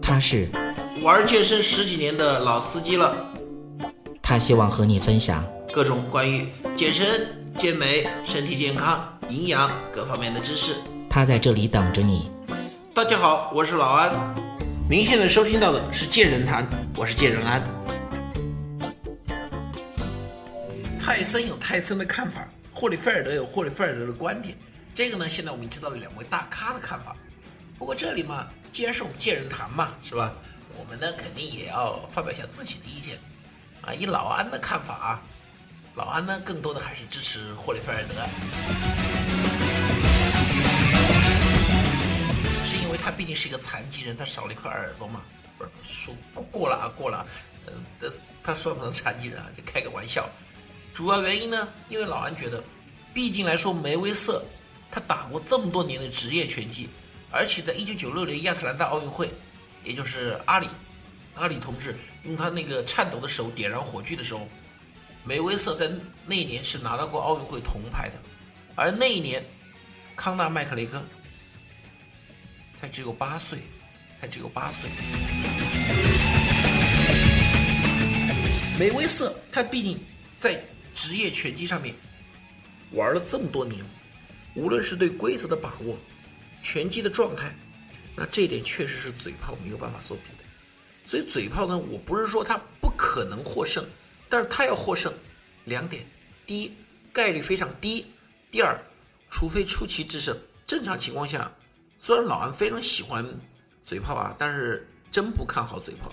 他是玩健身十几年的老司机了，他希望和你分享各种关于健身、健美、身体健康、营养各方面的知识。他在这里等着你。大家好，我是老安。您现在收听到的是健人谈，我是健人安。泰森有泰森的看法，霍利菲尔德有霍利菲尔德的观点。这个呢，现在我们知道了两位大咖的看法。不过这里嘛，既然是我们健人谈嘛，是吧？我们呢肯定也要发表一下自己的意见。啊，以老安的看法啊，老安呢更多的还是支持霍利菲尔德，是因为他毕竟是一个残疾人，他少了一块耳朵嘛。不是说过过了啊，过了。呃，他算不上残疾人啊，就开个玩笑。主要原因呢，因为老安觉得，毕竟来说梅威瑟。他打过这么多年的职业拳击，而且在一九九六年亚特兰大奥运会，也就是阿里，阿里同志用他那个颤抖的手点燃火炬的时候，梅威瑟在那一年是拿到过奥运会铜牌的，而那一年，康纳麦克雷克才只有八岁，才只有八岁。梅威瑟他毕竟在职业拳击上面玩了这么多年。无论是对规则的把握，拳击的状态，那这一点确实是嘴炮没有办法做比的。所以嘴炮呢，我不是说他不可能获胜，但是他要获胜，两点：第一，概率非常低；第二，除非出奇制胜。正常情况下，虽然老安非常喜欢嘴炮啊，但是真不看好嘴炮。